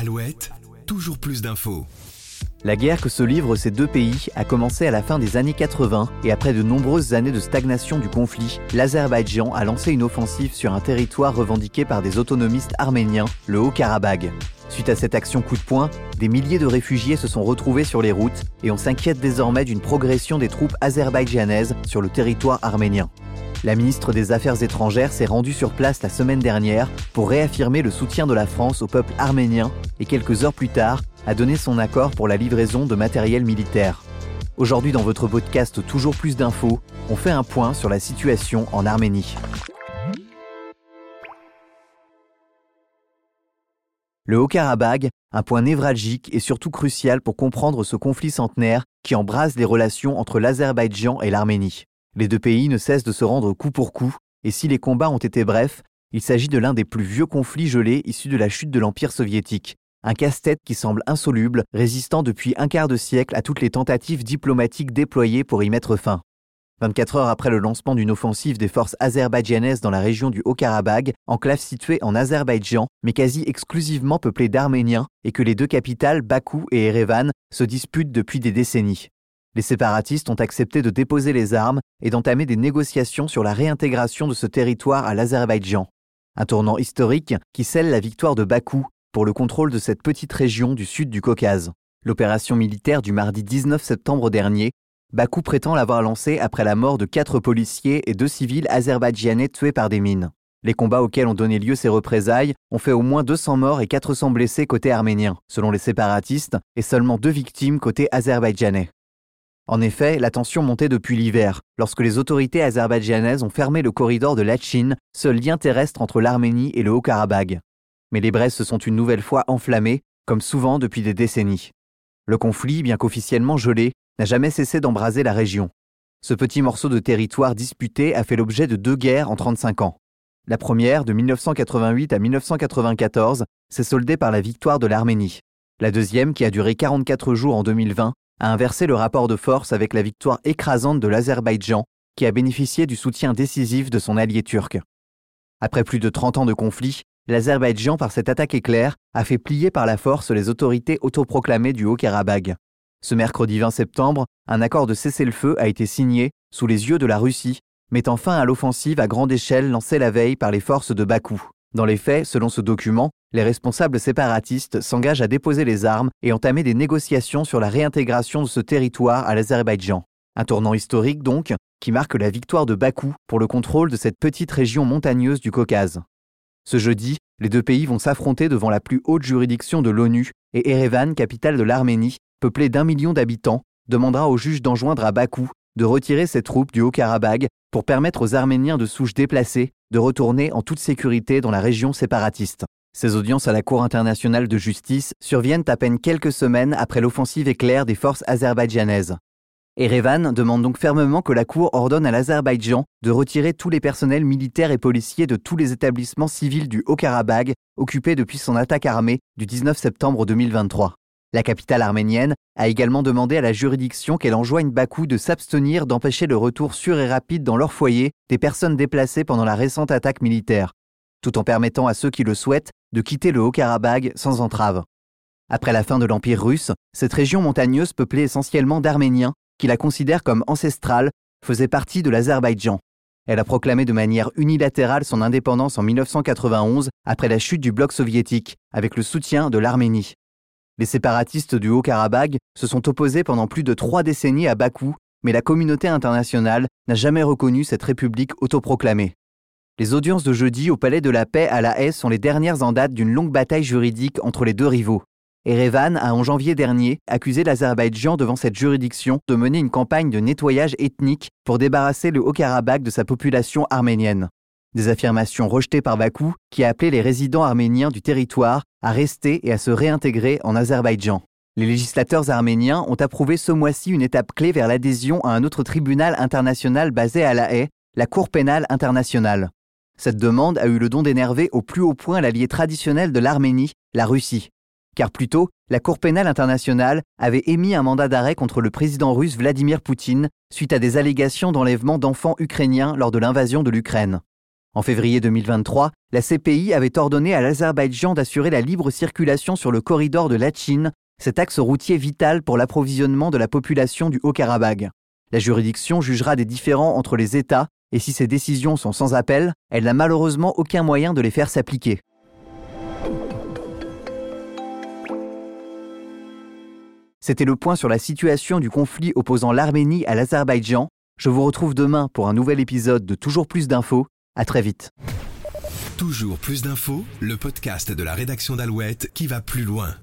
Alouette, toujours plus d'infos. La guerre que se livrent ces deux pays a commencé à la fin des années 80 et après de nombreuses années de stagnation du conflit, l'Azerbaïdjan a lancé une offensive sur un territoire revendiqué par des autonomistes arméniens, le Haut-Karabagh. Suite à cette action coup de poing, des milliers de réfugiés se sont retrouvés sur les routes et on s'inquiète désormais d'une progression des troupes azerbaïdjanaises sur le territoire arménien. La ministre des Affaires étrangères s'est rendue sur place la semaine dernière pour réaffirmer le soutien de la France au peuple arménien et quelques heures plus tard a donné son accord pour la livraison de matériel militaire. Aujourd'hui dans votre podcast Toujours plus d'infos, on fait un point sur la situation en Arménie. Le Haut-Karabagh, un point névralgique et surtout crucial pour comprendre ce conflit centenaire qui embrase les relations entre l'Azerbaïdjan et l'Arménie. Les deux pays ne cessent de se rendre coup pour coup, et si les combats ont été brefs, il s'agit de l'un des plus vieux conflits gelés issus de la chute de l'Empire soviétique, un casse-tête qui semble insoluble, résistant depuis un quart de siècle à toutes les tentatives diplomatiques déployées pour y mettre fin. 24 heures après le lancement d'une offensive des forces azerbaïdjanaises dans la région du Haut-Karabagh, enclave située en Azerbaïdjan, mais quasi exclusivement peuplée d'Arméniens, et que les deux capitales, Bakou et Erevan, se disputent depuis des décennies. Les séparatistes ont accepté de déposer les armes et d'entamer des négociations sur la réintégration de ce territoire à l'Azerbaïdjan. Un tournant historique qui scelle la victoire de Bakou pour le contrôle de cette petite région du sud du Caucase. L'opération militaire du mardi 19 septembre dernier Bakou prétend l'avoir lancé après la mort de quatre policiers et deux civils azerbaïdjanais tués par des mines. Les combats auxquels ont donné lieu ces représailles ont fait au moins 200 morts et 400 blessés côté arménien, selon les séparatistes, et seulement deux victimes côté azerbaïdjanais. En effet, la tension montait depuis l'hiver, lorsque les autorités azerbaïdjanaises ont fermé le corridor de Lachin, seul lien terrestre entre l'Arménie et le Haut-Karabagh. Mais les braises se sont une nouvelle fois enflammées, comme souvent depuis des décennies. Le conflit, bien qu'officiellement gelé, n'a jamais cessé d'embraser la région. Ce petit morceau de territoire disputé a fait l'objet de deux guerres en 35 ans. La première, de 1988 à 1994, s'est soldée par la victoire de l'Arménie. La deuxième, qui a duré 44 jours en 2020, a inversé le rapport de force avec la victoire écrasante de l'Azerbaïdjan, qui a bénéficié du soutien décisif de son allié turc. Après plus de 30 ans de conflit, l'Azerbaïdjan, par cette attaque éclair, a fait plier par la force les autorités autoproclamées du Haut-Karabagh. Ce mercredi 20 septembre, un accord de cessez-le-feu a été signé sous les yeux de la Russie, mettant fin à l'offensive à grande échelle lancée la veille par les forces de Bakou. Dans les faits, selon ce document, les responsables séparatistes s'engagent à déposer les armes et entamer des négociations sur la réintégration de ce territoire à l'Azerbaïdjan. Un tournant historique donc, qui marque la victoire de Bakou pour le contrôle de cette petite région montagneuse du Caucase. Ce jeudi, les deux pays vont s'affronter devant la plus haute juridiction de l'ONU et Erevan, capitale de l'Arménie, peuplée d'un million d'habitants, demandera au juge d'enjoindre à Bakou de retirer ses troupes du Haut-Karabagh pour permettre aux Arméniens de souche déplacées de retourner en toute sécurité dans la région séparatiste. Ces audiences à la Cour internationale de justice surviennent à peine quelques semaines après l'offensive éclair des forces azerbaïdjanaises. Erevan demande donc fermement que la Cour ordonne à l'Azerbaïdjan de retirer tous les personnels militaires et policiers de tous les établissements civils du Haut-Karabagh occupés depuis son attaque armée du 19 septembre 2023. La capitale arménienne a également demandé à la juridiction qu'elle enjoigne Bakou de s'abstenir d'empêcher le retour sûr et rapide dans leur foyer des personnes déplacées pendant la récente attaque militaire, tout en permettant à ceux qui le souhaitent de quitter le Haut-Karabagh sans entrave. Après la fin de l'Empire russe, cette région montagneuse peuplée essentiellement d'Arméniens, qui la considèrent comme ancestrale, faisait partie de l'Azerbaïdjan. Elle a proclamé de manière unilatérale son indépendance en 1991 après la chute du bloc soviétique, avec le soutien de l'Arménie. Les séparatistes du Haut-Karabagh se sont opposés pendant plus de trois décennies à Bakou, mais la communauté internationale n'a jamais reconnu cette république autoproclamée. Les audiences de jeudi au Palais de la Paix à La Haye sont les dernières en date d'une longue bataille juridique entre les deux rivaux. Erevan a en janvier dernier accusé l'Azerbaïdjan devant cette juridiction de mener une campagne de nettoyage ethnique pour débarrasser le Haut-Karabagh de sa population arménienne. Des affirmations rejetées par Bakou qui a appelé les résidents arméniens du territoire à rester et à se réintégrer en Azerbaïdjan. Les législateurs arméniens ont approuvé ce mois-ci une étape clé vers l'adhésion à un autre tribunal international basé à La Haye, la Cour pénale internationale. Cette demande a eu le don d'énerver au plus haut point l'allié traditionnel de l'Arménie, la Russie. Car plus tôt, la Cour pénale internationale avait émis un mandat d'arrêt contre le président russe Vladimir Poutine suite à des allégations d'enlèvement d'enfants ukrainiens lors de l'invasion de l'Ukraine. En février 2023, la CPI avait ordonné à l'Azerbaïdjan d'assurer la libre circulation sur le corridor de Lachin, cet axe routier vital pour l'approvisionnement de la population du Haut-Karabagh. La juridiction jugera des différends entre les États et si ces décisions sont sans appel, elle n'a malheureusement aucun moyen de les faire s'appliquer. C'était le point sur la situation du conflit opposant l'Arménie à l'Azerbaïdjan. Je vous retrouve demain pour un nouvel épisode de Toujours plus d'infos. À très vite. Toujours plus d'infos, le podcast de la rédaction d'Alouette qui va plus loin.